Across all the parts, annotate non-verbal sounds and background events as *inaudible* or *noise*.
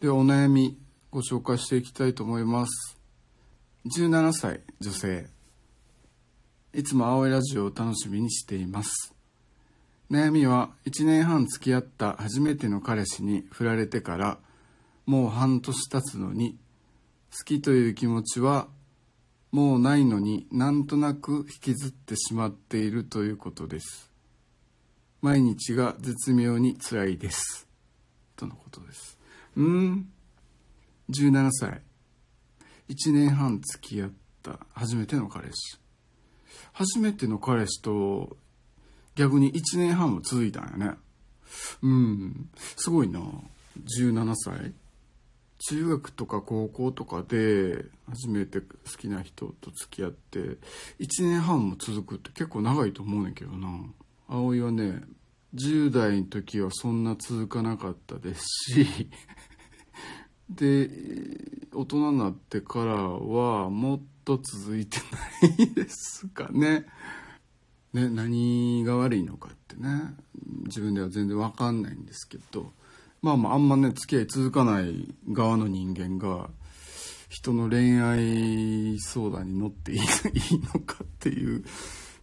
ではお悩みご紹介していきたいと思います。17歳女性。いつも青いラジオを楽しみにしています。悩みは1年半付き合った初めての彼氏に振られてからもう半年経つのに好きという気持ちはもうないのになんとなく引きずってしまっているということです。毎日が絶妙に辛いです。とのことです。うん。17歳。1年半付き合った。初めての彼氏。初めての彼氏と逆に1年半も続いたんやね。うん。すごいな。17歳。中学とか高校とかで初めて好きな人と付き合って1年半も続くって結構長いと思うねんけどな。葵はね10代の時はそんな続かなかったですし *laughs* で大人になってからはもっと続いてないですかね。ね何が悪いのかってね自分では全然わかんないんですけどまあまああんまね付き合い続かない側の人間が人の恋愛相談に乗っていい *laughs* のかっていう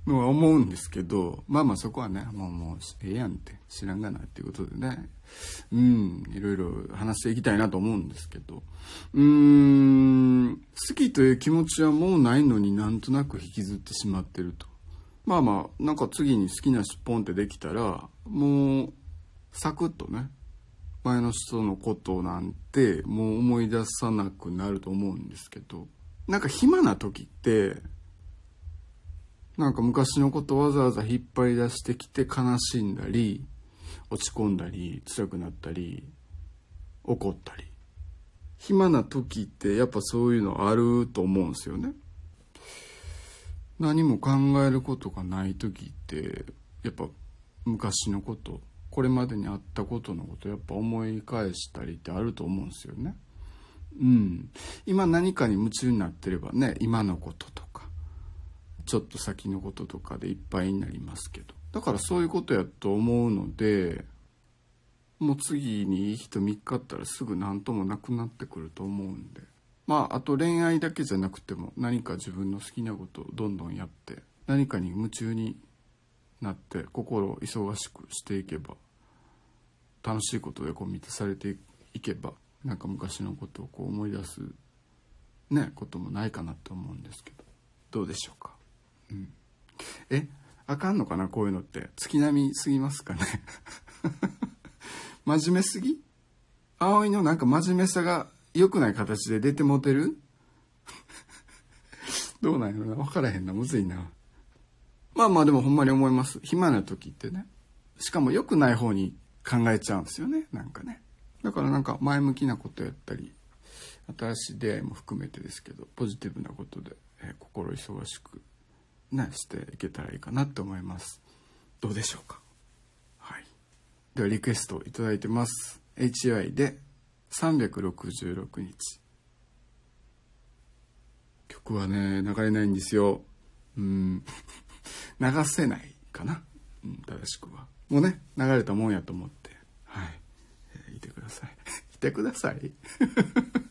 のは思うんですけどまあまあそこはねもうもうええやんって知らんがなっていうことでね。うんいろいろ話していきたいなと思うんですけど。うーん好きという気持ちはもうないのになんとなく引きずってしまってると。まあまあなんか次に好きな人ポンってできたらもうサクッとね前の人のことなんてもう思い出さなくなると思うんですけど。なんか暇な時ってなんか昔のことわざわざ引っ張り出してきて悲しんだり落ち込んだり辛くなったり怒ったり。暇な時ってやっぱそういうのあると思うんですよね。何も考えることがない時ってやっぱ昔のことこれまでにあったことのことやっぱ思い返したりってあると思うんですよね。うん。今何かに夢中になってればね今のこととか。ちょっと先のこととかでいっぱいになりますけど。だからそういうことやと思うのでもう次にいい人見っかったらすぐ何ともなくなってくると思うんで。まああと恋愛だけじゃなくても何か自分の好きなことをどんどんやって何かに夢中になって心を忙しくしていけば楽しいことでこう満たされていけばなんか昔のことをこう思い出すねこともないかなと思うんですけど。どうでしょうか？うん、えあかんのかなこういうのって。月並みすぎますかね。*laughs* 真面目すぎ？葵のなんか真面目さが良くない形で出てもてる？*laughs* どうなんやろな。分からへんな。むずいな。まあまあでもほんまに思います。暇な時ってね。しかも良くない方に考えちゃうんですよね。なんかね。だからなんか前向きなことやったり新しい出会いも含めてですけどポジティブなことで、えー、心忙しくね、していけたらいいかなと思います。どうでしょうか？はい。ではリクエストいただいてます。HI で366日。曲はね、流れないんですよ。うん。*laughs* 流せないかな？うん、正しくは。もうね、流れたもんやと思って。はい。えー、いてください。*laughs* いてください。*laughs*